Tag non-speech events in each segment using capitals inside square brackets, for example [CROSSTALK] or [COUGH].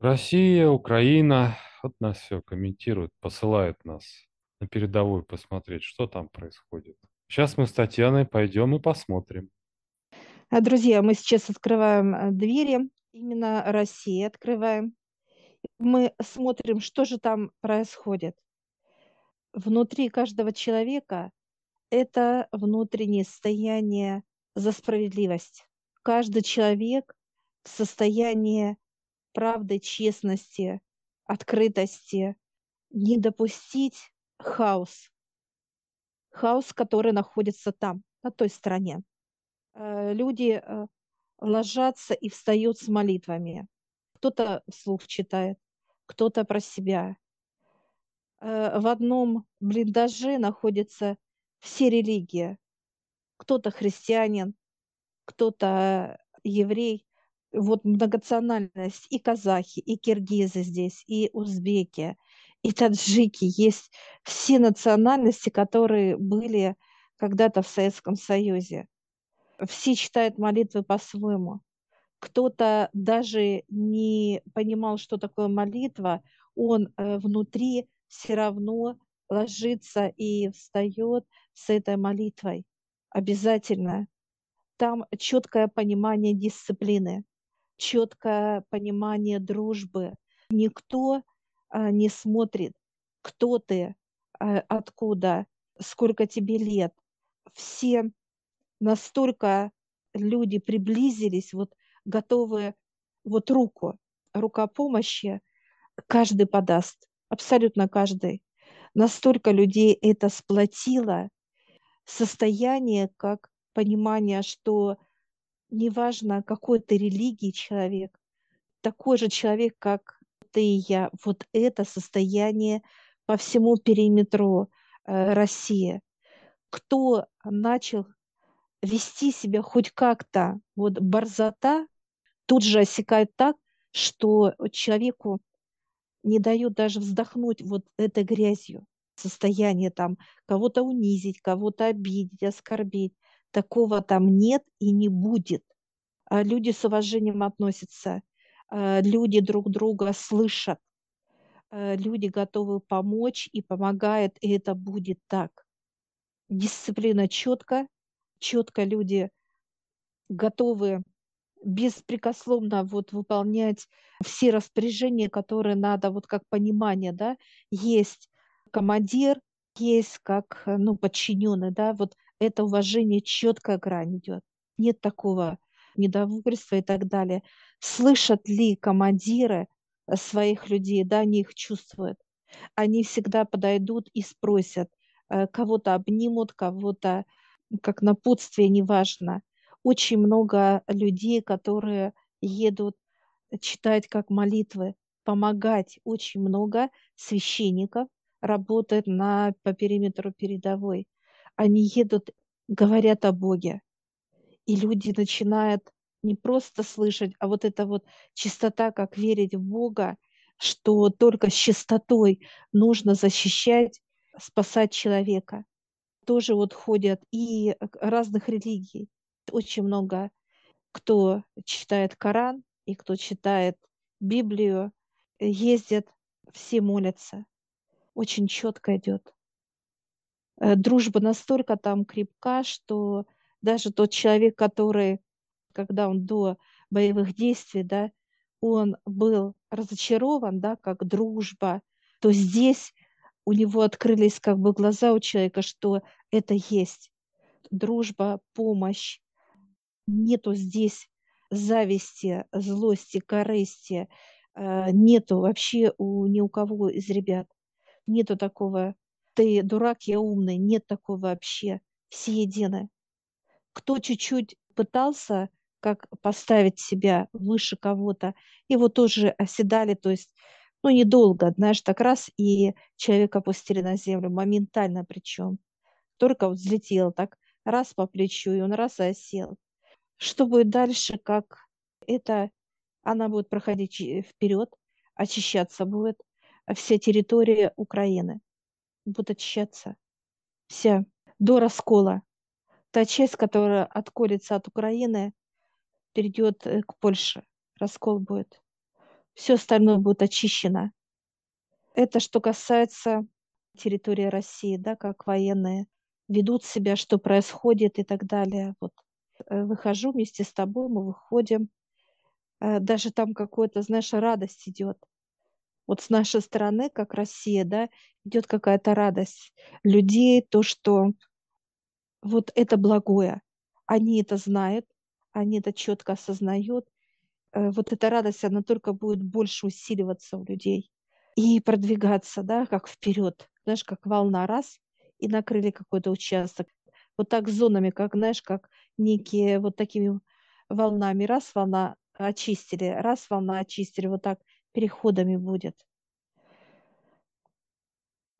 Россия, Украина, вот нас все комментируют, посылают нас на передовую посмотреть, что там происходит. Сейчас мы с Татьяной пойдем и посмотрим. А, Друзья, мы сейчас открываем э, двери, именно России открываем. Мы смотрим, что же там происходит. Внутри каждого человека это внутреннее состояние за справедливость. Каждый человек в состоянии правды, честности, открытости, не допустить хаос. Хаос, который находится там, на той стороне. Э, Люди э, ложатся и встают с молитвами. Кто-то вслух читает, кто-то про себя. Э, В одном блиндаже находятся все религии. Кто-то христианин, кто-то еврей. Вот многонациональность. И казахи, и киргизы здесь, и узбеки, и таджики. Есть все национальности, которые были когда-то в Советском Союзе. Все читают молитвы по-своему кто-то даже не понимал, что такое молитва, он э, внутри все равно ложится и встает с этой молитвой. Обязательно. Там четкое понимание дисциплины, четкое понимание дружбы. Никто а, не смотрит, кто ты, а, откуда, сколько тебе лет. Все настолько люди приблизились, вот готовы вот руку, рука помощи, каждый подаст, абсолютно каждый. Настолько людей это сплотило, состояние, как понимание, что неважно, какой ты религии человек, такой же человек, как ты и я, вот это состояние по всему периметру э, России. Кто начал вести себя хоть как-то, вот борзота тут же осекает так, что человеку не дает даже вздохнуть вот этой грязью. Состояние там кого-то унизить, кого-то обидеть, оскорбить. Такого там нет и не будет. А люди с уважением относятся, а люди друг друга слышат, а люди готовы помочь и помогают, и это будет так. Дисциплина четко, четко люди готовы беспрекословно вот выполнять все распоряжения, которые надо, вот как понимание, да, есть командир, есть как, ну, подчиненный, да, вот это уважение, четкая грань идет. Нет такого недовольства и так далее. Слышат ли командиры своих людей, да, они их чувствуют. Они всегда подойдут и спросят, э, кого-то обнимут, кого-то как напутствие, неважно очень много людей, которые едут читать как молитвы, помогать. Очень много священников работает на, по периметру передовой. Они едут, говорят о Боге. И люди начинают не просто слышать, а вот эта вот чистота, как верить в Бога, что только с чистотой нужно защищать, спасать человека. Тоже вот ходят и разных религий очень много кто читает Коран и кто читает Библию, ездят, все молятся. Очень четко идет. Э, дружба настолько там крепка, что даже тот человек, который, когда он до боевых действий, да, он был разочарован, да, как дружба, то здесь у него открылись как бы глаза у человека, что это есть дружба, помощь, нету здесь зависти, злости, корысти, э, нету вообще у ни у кого из ребят. Нету такого «ты дурак, я умный», нет такого вообще. Все едины. Кто чуть-чуть пытался как поставить себя выше кого-то, его тоже оседали, то есть, ну, недолго, знаешь, так раз, и человека опустили на землю, моментально причем. Только вот взлетел так, раз по плечу, и он раз и осел. Что будет дальше, как это она будет проходить вперед, очищаться будет вся территория Украины. Будет очищаться вся до раскола. Та часть, которая отколется от Украины, перейдет э, к Польше. Раскол будет. все остальное будет очищено. Это что касается территории России, да, как военные ведут себя, что происходит и так далее. Вот э, выхожу вместе с тобой, мы выходим, э, даже там какой-то, знаешь, радость идет. Вот с нашей стороны, как Россия, да, идет какая-то радость людей, то, что вот это благое. Они это знают, они это четко осознают. Э, вот эта радость, она только будет больше усиливаться у людей и продвигаться, да, как вперед, знаешь, как волна раз, и накрыли какой-то участок. Вот так зонами, как, знаешь, как некие вот такими волнами. Раз волна очистили, раз волна очистили, вот так переходами будет.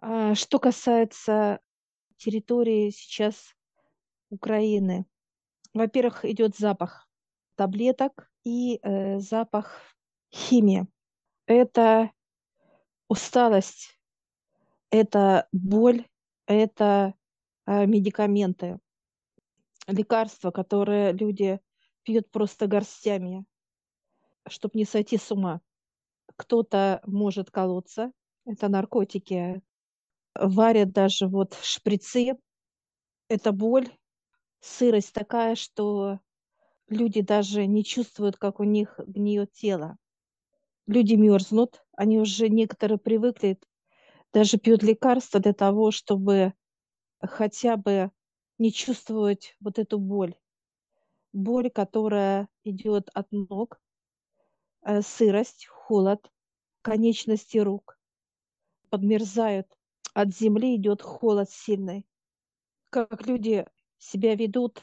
А что касается территории сейчас Украины, во-первых, идет запах таблеток и э, запах химии. Это усталость, это боль, это э, медикаменты, лекарства, которые люди пьют просто горстями, чтобы не сойти с ума. Кто-то может колоться, это наркотики, варят даже вот шприцы, это боль, сырость такая, что люди даже не чувствуют, как у них гниет тело люди мерзнут, они уже некоторые привыкли, даже пьют лекарства для того, чтобы хотя бы не чувствовать вот эту боль. Боль, которая идет от ног, э, сырость, холод, конечности рук подмерзают. От земли идет холод сильный. Как люди себя ведут,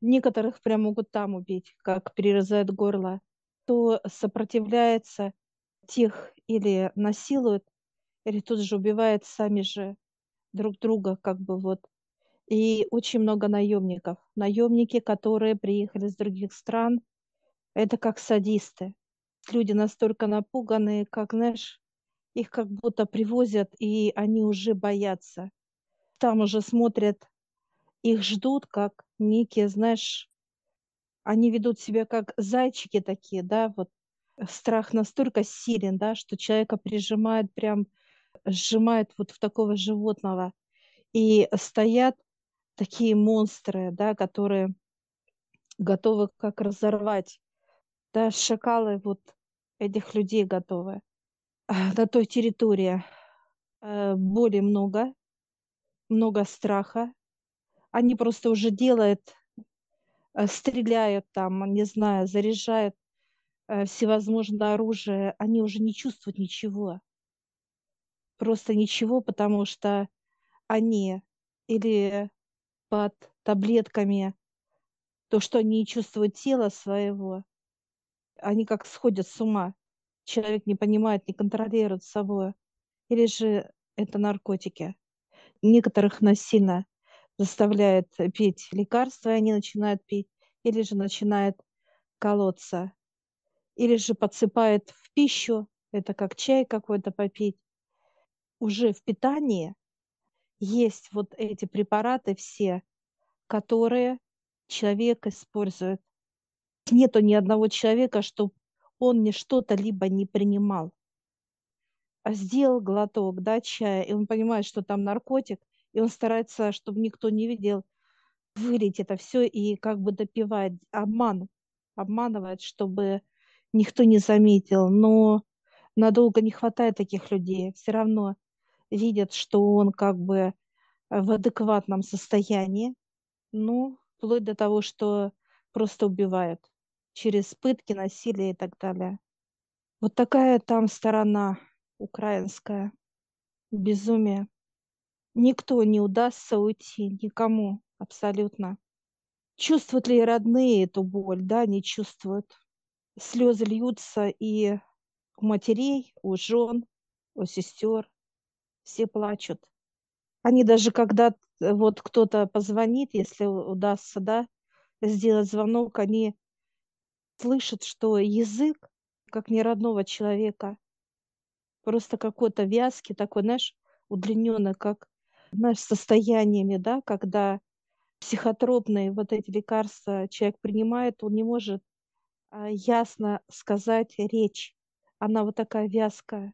некоторых прям могут там убить, как перерезают горло кто сопротивляется тех или насилует, или тут же убивает сами же друг друга, как бы вот. И очень много наемников. Наемники, которые приехали с других стран, это как садисты. Люди настолько напуганные, как, знаешь, их как будто привозят, и они уже боятся. Там уже смотрят, их ждут, как некие, знаешь, они ведут себя как зайчики такие, да, вот страх настолько силен, да, что человека прижимает прям, сжимает вот в такого животного. И стоят такие монстры, да, которые готовы как разорвать, да, шакалы вот этих людей готовы. А, на той территории э, боли много, много страха. Они просто уже делают Э, стреляют там, не знаю, заряжают э, всевозможное оружие, они уже не чувствуют ничего. Просто ничего, потому что они или под таблетками, то, что они не чувствуют тела своего, они как сходят с ума. Человек не понимает, не контролирует собой. Или же это наркотики. Некоторых насильно заставляет пить лекарства, и они начинают пить, или же начинает колоться, или же подсыпает в пищу, это как чай какой-то попить. Уже в питании есть вот эти препараты все, которые человек использует. Нету ни одного человека, чтобы он не что-то либо не принимал. А сделал глоток да, чая, и он понимает, что там наркотик, и он старается, чтобы никто не видел, вылить это все и как бы допивает, обман, обманывает, чтобы никто не заметил. Но надолго не хватает таких людей. Все равно видят, что он как бы в адекватном состоянии. Ну, вплоть до того, что просто убивают через пытки, насилие и так далее. Вот такая там сторона украинская. Безумие никто не удастся уйти, никому абсолютно. Чувствуют ли родные эту боль? Да, не чувствуют. Слезы льются и у матерей, у жен, у сестер. Все плачут. Они даже когда вот кто-то позвонит, если удастся, да, сделать звонок, они слышат, что язык, как не родного человека, просто какой-то вязкий, такой, знаешь, удлиненный, как знаешь, состояниями, да, когда психотропные вот эти лекарства человек принимает, он не может а, ясно сказать речь. она вот такая вязкая.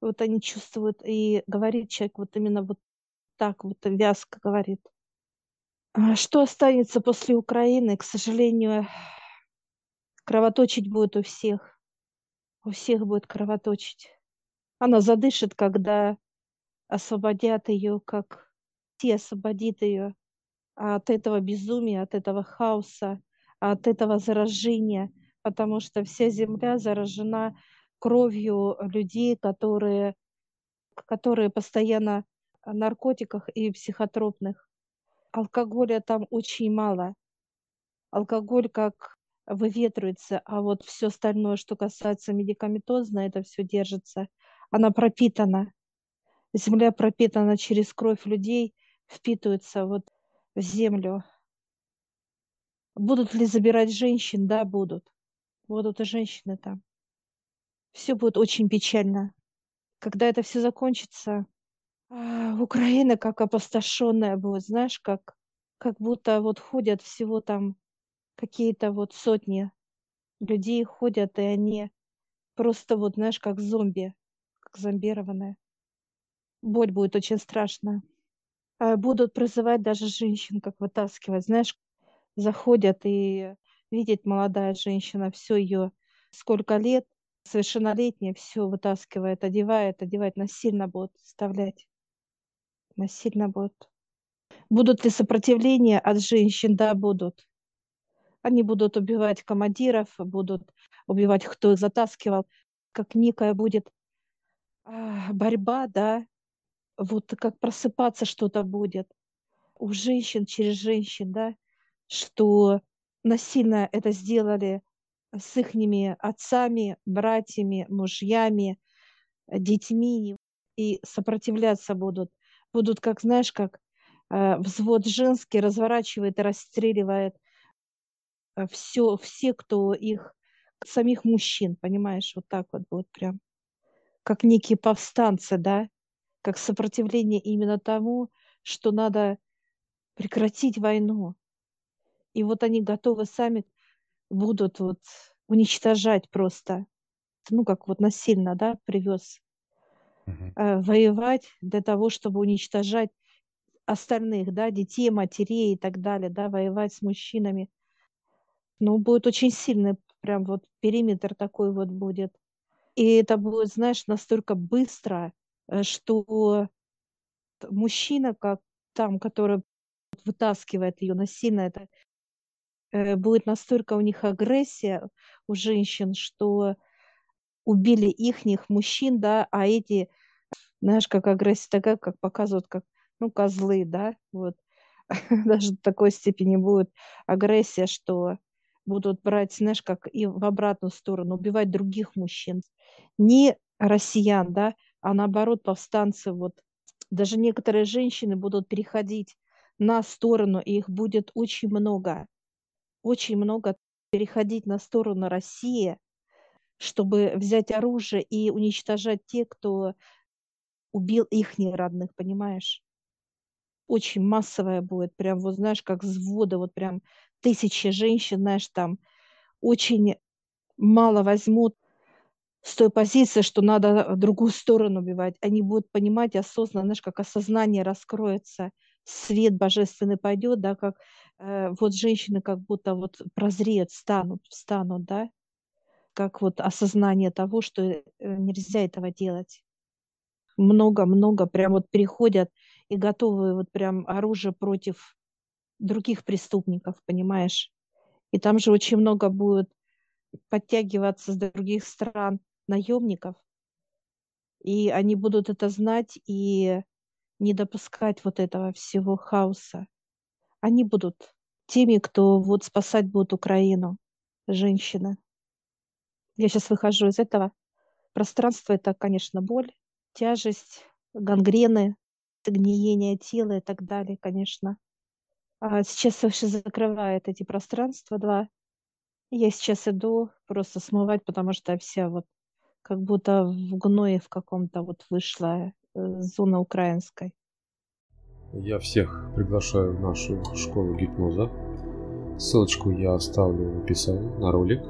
Вот они чувствуют, и говорит человек вот именно вот так вот вязко говорит. А что останется после Украины, к сожалению, кровоточить будет у всех. У всех будет кровоточить. Она задышит, когда освободят ее, как те освободит ее от этого безумия, от этого хаоса, от этого заражения, потому что вся земля заражена кровью людей, которые, которые постоянно в наркотиках и психотропных. Алкоголя там очень мало. Алкоголь как выветривается, а вот все остальное, что касается медикаментозно, это все держится. Она пропитана. Земля пропитана через кровь людей, впитывается вот в землю. Будут ли забирать женщин? Да, будут. Будут и женщины там. Все будет очень печально. Когда это все закончится, а, Украина как опустошенная будет, знаешь, как, как будто вот ходят всего там какие-то вот сотни людей ходят, и они просто вот, знаешь, как зомби, как зомбированные. Боль будет очень страшная. А будут призывать даже женщин, как вытаскивать. Знаешь, заходят и видит молодая женщина, все ее сколько лет, совершеннолетняя, все вытаскивает, одевает, одевает, насильно будут вставлять. Насильно будут. Будут ли сопротивления от женщин? Да, будут. Они будут убивать командиров, будут убивать, кто их затаскивал, как некая будет борьба, да, вот как просыпаться что-то будет у женщин через женщин, да, что насильно это сделали с их отцами, братьями, мужьями, детьми, и сопротивляться будут. Будут, как знаешь, как э, взвод женский разворачивает и расстреливает все, все, кто их, самих мужчин, понимаешь, вот так вот будет прям, как некие повстанцы, да, как сопротивление именно тому, что надо прекратить войну. И вот они готовы сами будут вот уничтожать просто, ну, как вот насильно, да, привез, Мгм. э, воевать для того, чтобы уничтожать остальных, да, детей, матерей и так далее, да, воевать с мужчинами. Ну, будет очень сильный прям вот периметр такой вот будет. И это будет, знаешь, настолько быстро, э, что мужчина, как там, который вытаскивает ее насильно, это э, будет настолько у них агрессия у женщин, что убили ихних мужчин, да, а эти, знаешь, как агрессия такая, как показывают, как, ну, козлы, да, вот. [LAUGHS] Даже в такой степени будет агрессия, что будут брать, знаешь, как и в обратную сторону, убивать других мужчин. Не россиян, да, а наоборот повстанцы. Вот. Даже некоторые женщины будут переходить на сторону, и их будет очень много. Очень много переходить на сторону России, чтобы взять оружие и уничтожать тех, кто убил их родных, понимаешь? Очень массовая будет, прям вот знаешь, как взводы, вот прям тысячи женщин, знаешь, там очень мало возьмут с той позиции, что надо в другую сторону убивать. Они будут понимать осознанно, знаешь, как осознание раскроется, свет божественный пойдет, да, как э, вот женщины как будто вот прозреют, встанут, встанут, да, как вот осознание того, что э, нельзя этого делать. Много-много прям вот переходят и готовы вот прям оружие против других преступников, понимаешь? И там же очень много будет подтягиваться с других стран наемников, и они будут это знать и не допускать вот этого всего хаоса. Они будут теми, кто вот спасать будет Украину, женщины. Я сейчас выхожу из этого пространства. Это, конечно, боль, тяжесть, гангрены, гниение тела и так далее, конечно. А сейчас вообще закрывает эти пространства два. Я сейчас иду просто смывать, потому что вся вот как будто в гное в каком-то вот вышла э, зона украинской. Я всех приглашаю в нашу школу гипноза. Ссылочку я оставлю в описании на ролик.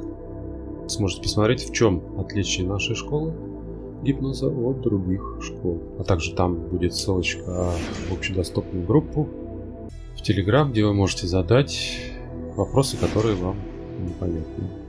сможете посмотреть, в чем отличие нашей школы гипноза от других школ. А также там будет ссылочка в общедоступную группу в Телеграм, где вы можете задать вопросы, которые вам непонятны.